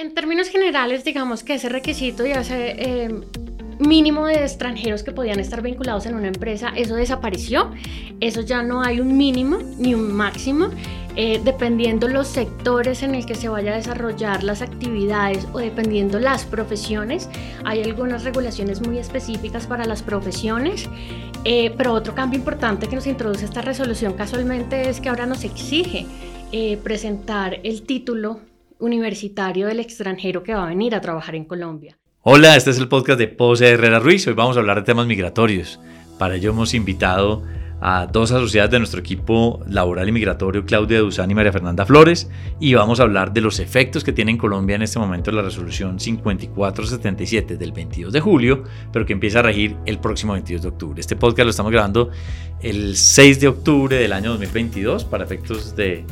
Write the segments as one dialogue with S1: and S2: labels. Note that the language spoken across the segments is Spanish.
S1: En términos generales, digamos que ese requisito y ese eh, mínimo de extranjeros que podían estar vinculados en una empresa, eso desapareció. Eso ya no hay un mínimo ni un máximo. Eh, dependiendo los sectores en el que se vaya a desarrollar las actividades o dependiendo las profesiones, hay algunas regulaciones muy específicas para las profesiones. Eh, pero otro cambio importante que nos introduce esta resolución casualmente es que ahora nos exige presentar el título universitario del extranjero que va a venir a trabajar en Colombia.
S2: Hola, este es el podcast de Pose Herrera Ruiz. Hoy vamos a hablar de temas migratorios. Para ello hemos invitado a dos asociadas de nuestro equipo laboral y migratorio, Claudia Duzán y María Fernanda Flores, y vamos a hablar de los efectos que tiene en Colombia en este momento la resolución 5477 del 22 de julio, pero que empieza a regir el próximo 22 de octubre. Este podcast lo estamos grabando el 6 de octubre del año 2022 para efectos de,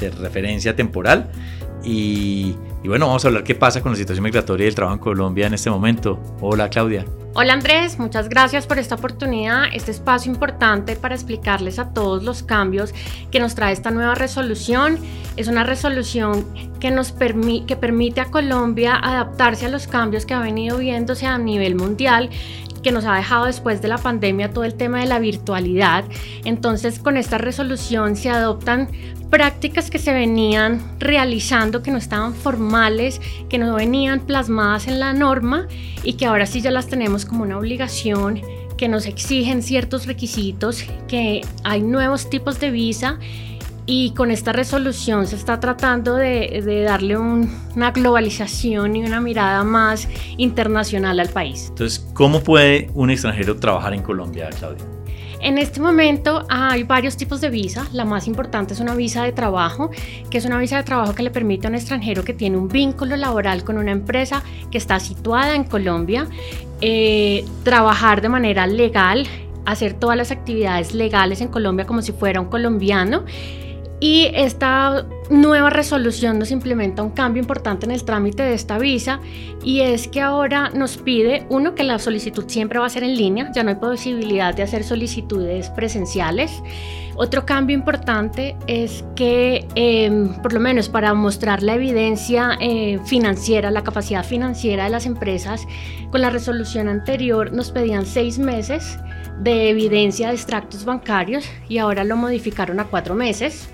S2: de referencia temporal y, bueno, vamos a hablar qué pasa con la situación migratoria y el trabajo en Colombia en este momento. Hola Claudia.
S1: Hola Andrés, muchas gracias por esta oportunidad, este espacio importante para explicarles a todos los cambios que nos trae esta nueva resolución. Es una resolución que nos que permite a Colombia adaptarse a los cambios que ha venido viéndose a nivel mundial que nos ha dejado después de la pandemia todo el tema de la virtualidad. Entonces, con esta resolución se adoptan prácticas que se venían realizando, que no estaban formales, que no venían plasmadas en la norma y que ahora sí ya las tenemos como una obligación que nos exigen ciertos requisitos, que hay nuevos tipos de visa y con esta resolución se está tratando de, darle una globalización y una mirada más internacional al país.
S2: Entonces, ¿cómo puede un extranjero trabajar en Colombia, Claudia?
S1: En este momento hay varios tipos de visa. La más importante es una visa de trabajo, que es una visa de trabajo que le permite a un extranjero que tiene un vínculo laboral con una empresa que está situada en Colombia, eh, trabajar de manera legal, hacer todas las actividades legales en Colombia como si fuera un colombiano y esta nueva resolución nos implementa un cambio importante en el trámite de esta visa y es que ahora nos pide, uno, que la solicitud siempre va a ser en línea, ya no hay posibilidad de hacer solicitudes presenciales. Otro cambio importante es que, em, por lo menos para mostrar la evidencia eh, financiera, la capacidad financiera de las empresas, con la resolución anterior nos pedían seis meses de evidencia de extractos bancarios y ahora lo modificaron a cuatro meses.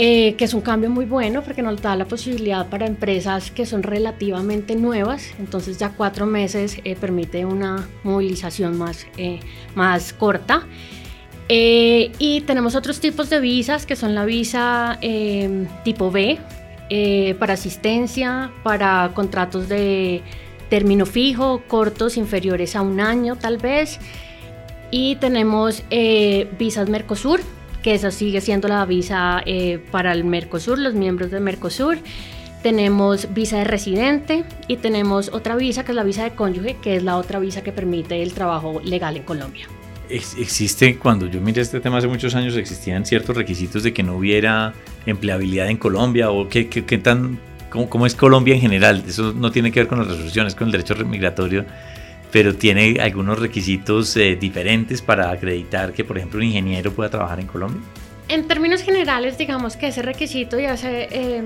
S1: Eh, que es un cambio muy bueno porque nos da la posibilidad para empresas que son relativamente nuevas, entonces ya cuatro meses eh, permite una movilización más, eh, más corta. y tenemos otros tipos de visas que son la visa em, tipo B para asistencia, para contratos de término fijo, cortos inferiores a un año tal vez. Y tenemos visas Mercosur, que esa sigue siendo la visa eh, para el Mercosur, los miembros del Mercosur. Tenemos visa de residente y tenemos otra visa que es la visa de cónyuge, que es la otra visa que permite el trabajo legal en Colombia.
S2: Existe, cuando yo miré este tema hace muchos años, existían ciertos requisitos de que no hubiera empleabilidad en Colombia o qué, qué, qué tan, cómo, cómo, es Colombia en general. Eso no tiene que ver con las resoluciones, con el derecho migratorio pero tiene algunos requisitos eh, diferentes para acreditar que, por ejemplo, un ingeniero pueda trabajar en Colombia?
S1: En términos generales, digamos que ese requisito y ese eh,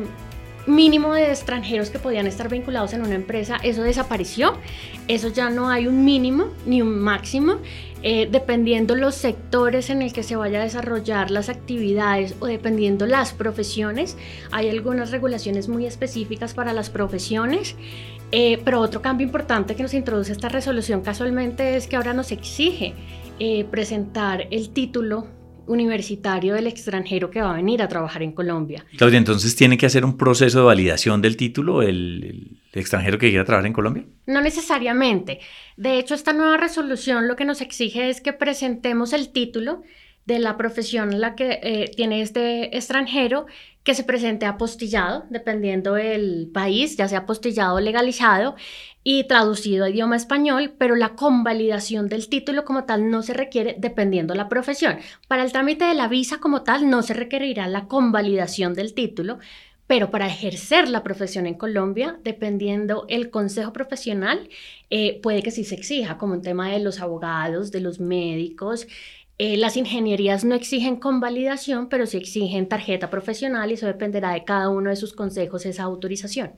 S1: mínimo de extranjeros que podían estar vinculados en una empresa, eso desapareció. Eso ya no hay un mínimo ni un máximo. Eh, dependiendo los sectores en el que se vaya a desarrollar las actividades o dependiendo las profesiones, hay algunas regulaciones muy específicas para las profesiones. Eh, pero otro cambio importante que nos introduce esta resolución casualmente es que ahora nos exige eh, presentar el título universitario del extranjero que va a venir a trabajar en Colombia.
S2: Claudia, entonces tiene que hacer un proceso de validación del título el, el, extranjero que quiera trabajar en Colombia?
S1: No necesariamente. De hecho, esta nueva resolución lo que nos exige es que presentemos el título de la profesión en la que eh, tiene este extranjero que se presente apostillado, dependiendo del país, ya sea apostillado o legalizado y traducido a idioma español, pero la convalidación del título como tal no se requiere dependiendo la profesión. Para el trámite de la visa como tal no se requerirá la convalidación del título, pero para ejercer la profesión en Colombia, dependiendo el consejo profesional, eh, puede que sí se exija, como un tema de los abogados, de los médicos, eh, las ingenierías no exigen convalidación, pero sí exigen tarjeta profesional y eso dependerá de cada uno de sus consejos esa autorización.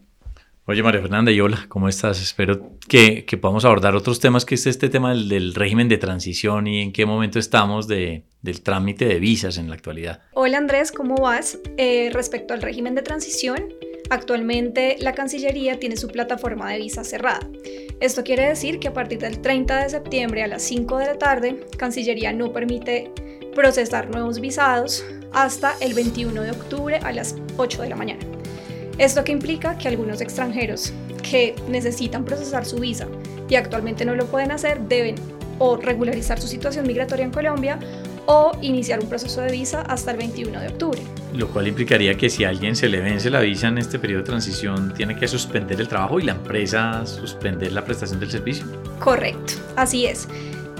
S2: Oye, María Fernanda, y hola, ¿cómo estás? Espero que, que podamos abordar otros temas que es este tema del, del, régimen de transición y en qué momento estamos de, del trámite de visas en la actualidad.
S3: Hola Andrés, ¿cómo vas? Eh, respecto al régimen de transición, actualmente la Cancillería tiene su plataforma de visa cerrada. Esto quiere decir que a partir del 30 de septiembre a las 5 de la tarde, Cancillería no permite procesar nuevos visados hasta el 21 de octubre a las 8 de la mañana. Esto que implica que algunos extranjeros que necesitan procesar su visa y actualmente no lo pueden hacer deben o regularizar su situación migratoria en Colombia o iniciar un proceso de visa hasta el 21 de octubre.
S2: Lo cual implicaría que si a alguien se le vence la visa en este periodo de transición, tiene que suspender el trabajo y la empresa suspender la prestación del servicio.
S3: Correcto, así es.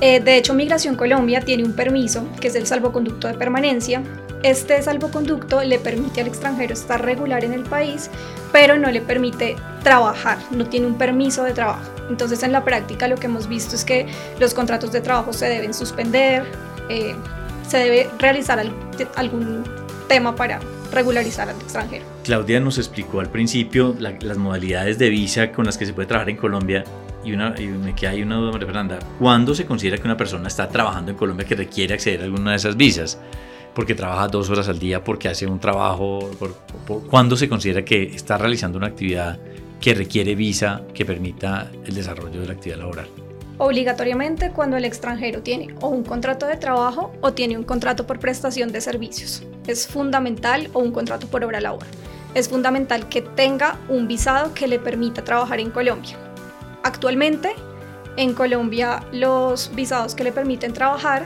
S3: Eh, de hecho, Migración Colombia tiene un permiso, que es el salvoconducto de permanencia, este salvoconducto le permite al extranjero estar regular en el país, pero no le permite trabajar, no tiene un permiso de trabajo. Entonces en la práctica lo que hemos visto es que los contratos de trabajo se deben suspender, eh, se debe realizar algún tema para regularizar al extranjero.
S2: Claudia nos explicó al principio las modalidades de visa con las que se puede trabajar en Colombia y, una, y me queda ahí una duda, María Fernanda. ¿Cuándo se considera que una persona está trabajando en Colombia que requiere acceder a alguna de esas visas? porque trabaja dos horas al día, porque hace un trabajo, ¿cuándo se considera que está realizando una actividad que requiere visa que permita el desarrollo de la actividad laboral?
S3: Obligatoriamente cuando el extranjero tiene o un contrato de trabajo o tiene un contrato por prestación de servicios. Es fundamental o un contrato por obra labor. Es fundamental que tenga un visado que le permita trabajar en Colombia. Actualmente, en Colombia los visados que le permiten trabajar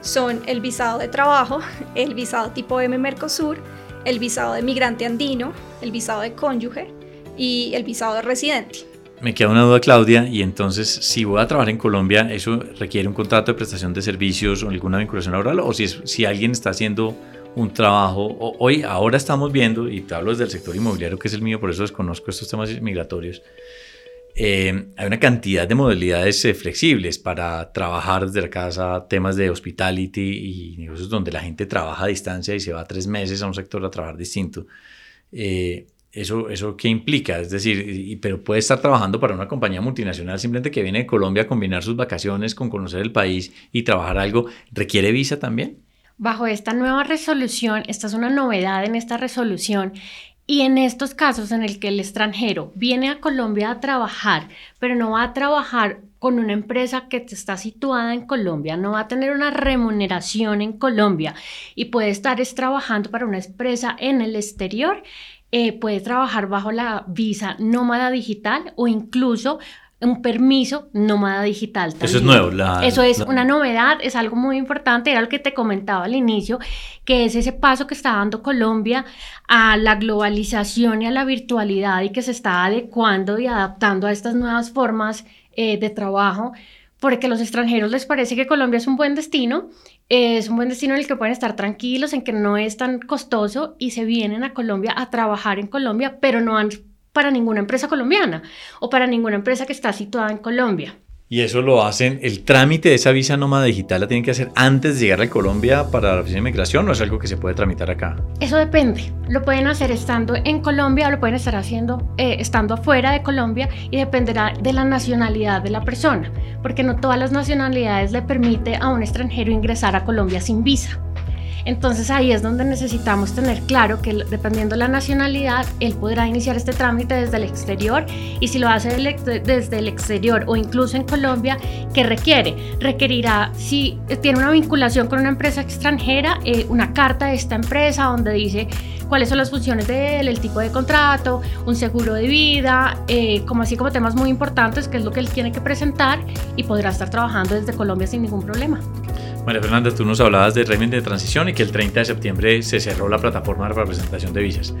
S3: son el visado de trabajo, el visado tipo M Mercosur, el visado de migrante andino, el visado de cónyuge y el visado de residente.
S2: Me queda una duda, Claudia, y entonces, si voy a trabajar en Colombia, ¿eso requiere un contrato de prestación de servicios o alguna vinculación laboral? ¿O si, si alguien está haciendo un trabajo, hoy, ahora estamos viendo, y te hablo desde el sector inmobiliario, que es el mío, por eso desconozco estos temas migratorios, eh, hay una cantidad de modalidades eh, flexibles para trabajar desde la casa, temas de hospitality y negocios donde la gente trabaja a distancia y se va tres meses a un sector a trabajar distinto. Eh, eso, ¿Eso qué implica? Es decir, pero puede estar trabajando para una compañía multinacional simplemente que viene de Colombia a combinar sus vacaciones con conocer el país y trabajar algo. ¿Requiere visa también?
S1: Bajo esta nueva resolución, esta es una novedad en esta resolución, y en estos casos en el que el extranjero viene a Colombia a trabajar, pero no va a trabajar con una empresa que está situada en Colombia, no va a tener una remuneración en Colombia y puede estar trabajando para una empresa en el exterior, eh, puede trabajar bajo la visa nómada digital o incluso un permiso nómada digital.
S2: Eso es nuevo.
S1: Eso es una novedad, es algo muy importante, era lo que te comentaba al inicio, que es ese paso que está dando Colombia a la globalización y a la virtualidad y que se está adecuando y adaptando a estas nuevas formas eh, de trabajo, porque a los extranjeros les parece que Colombia es un buen destino, es un buen destino en el que pueden estar tranquilos, en que no es tan costoso y se vienen a Colombia a trabajar en Colombia, pero no han para ninguna empresa colombiana o para ninguna empresa que está situada en Colombia.
S2: Y eso lo hacen, el trámite de esa visa nómada digital la tienen que hacer antes de llegar a Colombia para la oficina de inmigración o es algo que se puede tramitar acá?
S1: Eso depende. Lo pueden hacer estando en Colombia o lo pueden estar haciendo eh, estando afuera de Colombia y dependerá de la nacionalidad de la persona, porque no todas las nacionalidades le permite a un extranjero ingresar a Colombia sin visa. Entonces ahí es donde necesitamos tener claro que dependiendo de la nacionalidad, él podrá iniciar este trámite desde el exterior y si lo hace desde el exterior o incluso en Colombia, ¿qué requiere? Requerirá, si tiene una vinculación con una empresa extranjera, eh, una carta de esta empresa donde dice cuáles son las funciones de él, el tipo de contrato, un seguro de vida, eh, como así como temas muy importantes, que es lo que él tiene que presentar y podrá estar trabajando desde Colombia sin ningún problema.
S2: María Fernanda, tú nos hablabas del régimen de transición y que el 30 de septiembre se cerró la plataforma de representación de visas.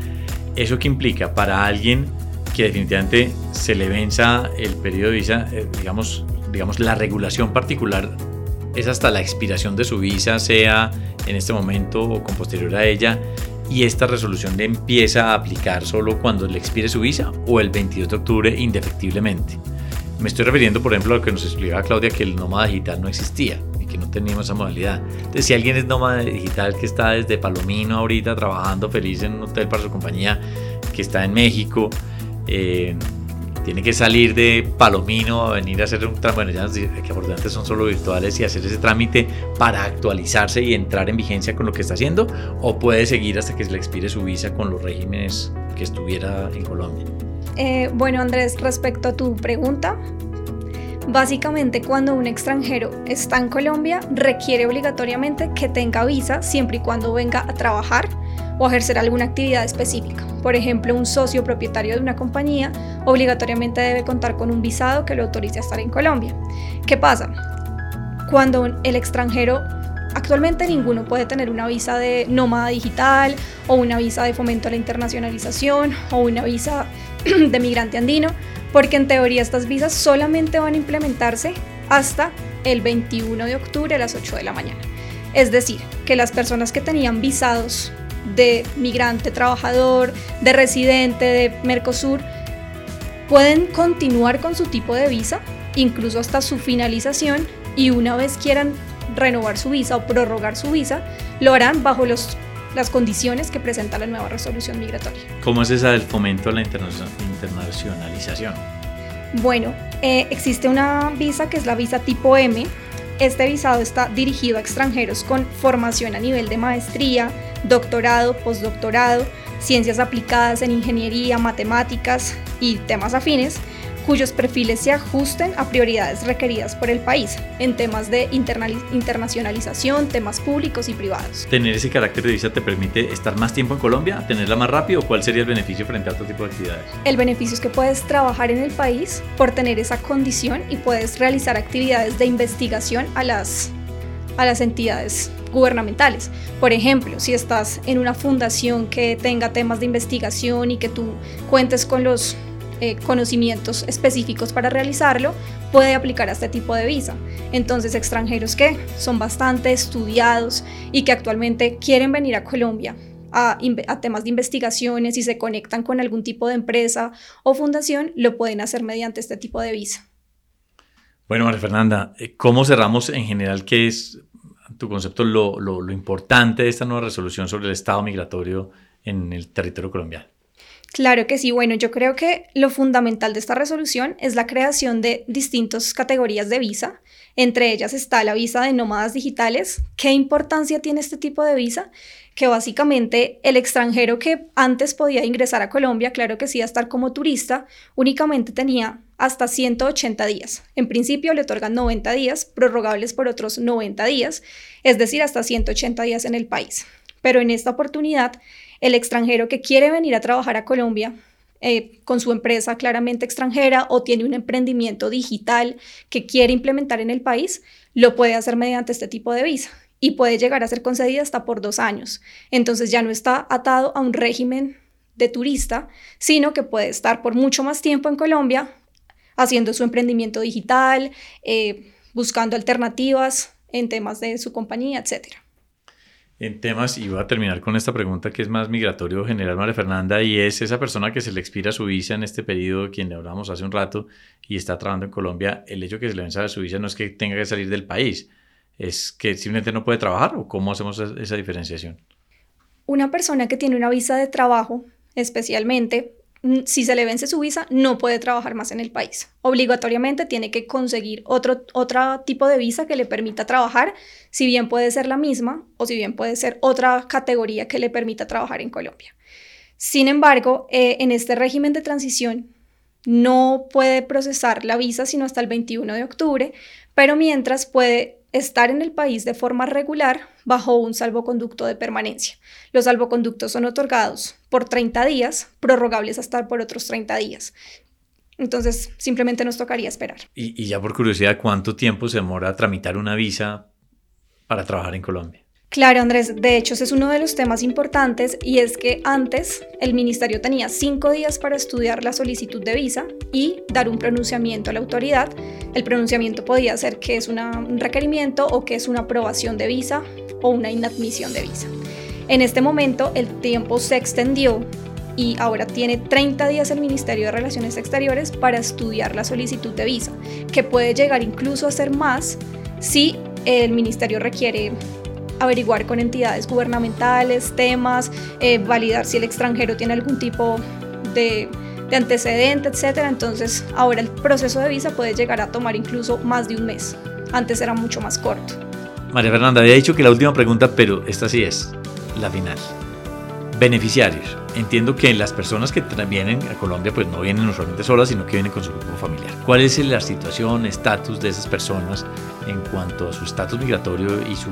S2: ¿Eso qué implica para alguien que definitivamente se le venza el periodo de visa, eh, digamos, digamos, la regulación particular es hasta la expiración de su visa, sea en este momento o con posterior a ella, y esta resolución le empieza a aplicar solo cuando le expire su visa o el 22 de octubre indefectiblemente. Me estoy refiriendo, por ejemplo, a lo que nos explicaba Claudia, que el nómada digital no existía que no teníamos esa modalidad. Entonces, si alguien es nómada digital que está desde Palomino ahorita trabajando feliz en un hotel para su compañía, que está en México, eh, tiene que salir de Palomino a venir a hacer un trámite, bueno, ya que afortunadamente son solo virtuales y hacer ese trámite para actualizarse y entrar en vigencia con lo que está haciendo, o puede seguir hasta que se le expire su visa con los regímenes que estuviera en Colombia.
S3: Eh, bueno, Andrés, respecto a tu pregunta, Básicamente, cuando un extranjero está en Colombia, requiere obligatoriamente que tenga visa siempre y cuando venga a trabajar o ejercer alguna actividad específica. Por ejemplo, un socio propietario de una compañía obligatoriamente debe contar con un visado que lo autorice a estar en Colombia. ¿Qué pasa? Cuando el extranjero Actualmente ninguno puede tener una visa de nómada digital o una visa de fomento a la internacionalización o una visa de migrante andino porque en teoría estas visas solamente van a implementarse hasta el 21 de octubre a las 8 de la mañana. Es decir, que las personas que tenían visados de migrante trabajador, de residente, de Mercosur, pueden continuar con su tipo de visa, incluso hasta su finalización, y una vez quieran renovar su visa o prorrogar su visa, lo harán bajo los las condiciones que presenta la nueva resolución migratoria.
S2: ¿Cómo es esa del fomento a la internacionalización?
S3: Bueno, eh, existe una visa que es la visa tipo M. Este visado está dirigido a extranjeros con formación a nivel de maestría, doctorado, postdoctorado, ciencias aplicadas en ingeniería, matemáticas y temas afines, cuyos perfiles se ajusten a prioridades requeridas por el país en temas de internacionalización, temas públicos y privados.
S2: ¿Tener ese carácter de visa te permite estar más tiempo en Colombia, tenerla más rápido? ¿Cuál sería el beneficio frente a otro tipo de actividades?
S3: El beneficio es que puedes trabajar en el país por tener esa condición y puedes realizar actividades de investigación a las, a las entidades gubernamentales. Por ejemplo, si estás en una fundación que tenga temas de investigación y que tú cuentes con los eh, conocimientos específicos para realizarlo, puede aplicar a este tipo de visa. Entonces, extranjeros que son bastante estudiados y que actualmente quieren venir a Colombia a, temas de investigaciones y se conectan con algún tipo de empresa o fundación, lo pueden hacer mediante este tipo de visa.
S2: Bueno, María Fernanda, eh, ¿cómo cerramos en general qué es tu concepto, lo, lo, lo importante de esta nueva resolución sobre el estado migratorio en el territorio colombiano?
S3: Claro que sí. Bueno, yo creo que lo fundamental de esta resolución es la creación de distintas categorías de visa. Entre ellas está la visa de nómadas digitales. ¿Qué importancia tiene este tipo de visa? Que básicamente el extranjero que antes podía ingresar a Colombia, claro que sí, a estar como turista, únicamente tenía hasta 180 días. En principio le otorgan 90 días, prorrogables por otros 90 días, es decir, hasta 180 días en el país. Pero en esta oportunidad el extranjero que quiere venir a trabajar a Colombia eh, con su empresa claramente extranjera o tiene un emprendimiento digital que quiere implementar en el país, lo puede hacer mediante este tipo de visa y puede llegar a ser concedida hasta por dos años. Entonces ya no está atado a un régimen de turista, sino que puede estar por mucho más tiempo en Colombia haciendo su emprendimiento digital, eh, buscando alternativas en temas de su compañía, etcétera
S2: en temas, y voy a terminar con esta pregunta que es más migratorio general, María Fernanda, y es esa persona que se le expira su visa en este periodo, quien le hablamos hace un rato, y está trabajando en Colombia, el hecho que se le vence su visa no es que tenga que salir del país, es que simplemente no puede trabajar, o cómo hacemos esa diferenciación.
S3: Una persona que tiene una visa de trabajo, especialmente, si se le vence su visa, no puede trabajar más en el país. Obligatoriamente tiene que conseguir otro, otro tipo de visa que le permita trabajar, si bien puede ser la misma o si bien puede ser otra categoría que le permita trabajar en Colombia. Sin embargo, eh, en este régimen de transición no puede procesar la visa sino hasta el 21 de octubre, pero mientras puede estar en el país de forma regular bajo un salvoconducto de permanencia. Los salvoconductos son otorgados por 30 días, prorrogables hasta por otros 30 días. Entonces, simplemente nos tocaría esperar.
S2: Y, y ya por curiosidad, ¿cuánto tiempo se demora tramitar una visa para trabajar en Colombia?
S3: Claro, Andrés, de hecho ese es uno de los temas importantes y es que antes el ministerio tenía cinco días para estudiar la solicitud de visa y dar un pronunciamiento a la autoridad. El pronunciamiento podía ser que es un requerimiento o que es una aprobación de visa o una inadmisión de visa. En este momento el tiempo se extendió y ahora tiene 30 días el Ministerio de Relaciones Exteriores para estudiar la solicitud de visa, que puede llegar incluso a ser más si el ministerio requiere averiguar con entidades gubernamentales temas, eh, validar si el extranjero tiene algún tipo de, de antecedente, etcétera. Entonces, ahora el proceso de visa puede llegar a tomar incluso más de un mes. Antes era mucho más corto.
S2: María Fernanda había dicho que la última pregunta, pero esta sí es la final. Beneficiarios. Entiendo que las personas que vienen a Colombia pues no vienen usualmente solas, sino que vienen con su grupo familiar. ¿Cuál es la situación, estatus de esas personas en cuanto a su estatus migratorio y su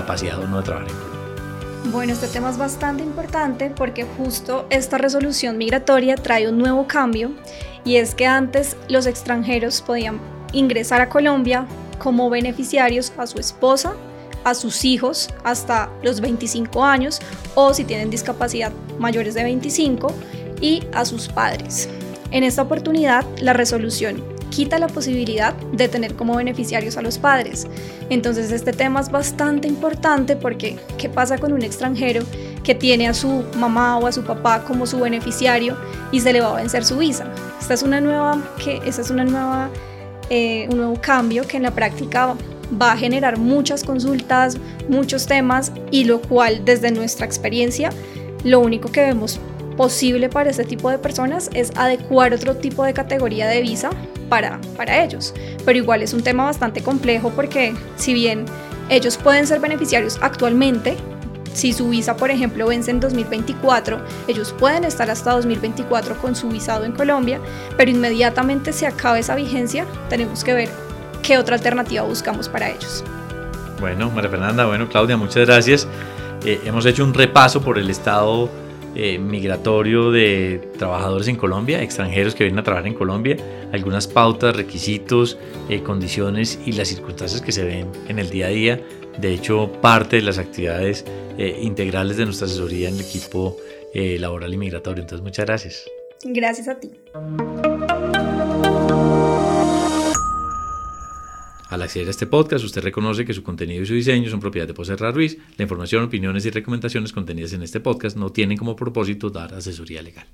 S2: capacidad no de trabajar en Colombia?
S3: Bueno, este tema es bastante importante porque justo esta resolución migratoria trae un nuevo cambio y es que antes los extranjeros podían ingresar a Colombia como beneficiarios a su esposa, a sus hijos hasta los 25 años o si tienen discapacidad mayores de 25 y a sus padres. En esta oportunidad, la resolución quita la posibilidad de tener como beneficiarios a los padres. Entonces este tema es bastante importante porque ¿qué pasa con un extranjero que tiene a su mamá o a su papá como su beneficiario y se le va a vencer su visa? Esta es una nueva, que, esta es una nueva, eh, un nuevo cambio que en la práctica va a generar muchas consultas, muchos temas y lo cual desde nuestra experiencia lo único que vemos posible para este tipo de personas es adecuar otro tipo de categoría de visa para, para ellos. Pero igual es un tema bastante complejo porque si bien ellos pueden ser beneficiarios actualmente, si su visa, por ejemplo, vence en 2024, ellos pueden estar hasta 2024 con su visado en Colombia, pero inmediatamente se acaba esa vigencia, tenemos que ver qué otra alternativa buscamos para ellos.
S2: Bueno, María Fernanda, bueno, Claudia, muchas gracias. Eh, hemos hecho un repaso por el estado eh, migratorio de trabajadores en Colombia, extranjeros que vienen a trabajar en Colombia, algunas pautas, requisitos, eh, condiciones y las circunstancias que se ven en el día a día. De hecho, parte de las actividades integrales de nuestra asesoría en el equipo laboral y migratorio. Entonces, muchas gracias.
S3: Gracias a ti.
S2: Al acceder a este podcast, usted reconoce que su contenido y su diseño son propiedad de Poserra Ruiz. La información, opiniones y recomendaciones contenidas en este podcast no tienen como propósito dar asesoría legal.